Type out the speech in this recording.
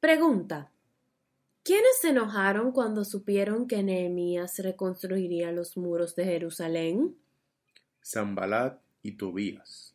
Pregunta. ¿Quiénes se enojaron cuando supieron que Nehemías reconstruiría los muros de Jerusalén? Zambalat y Tobías.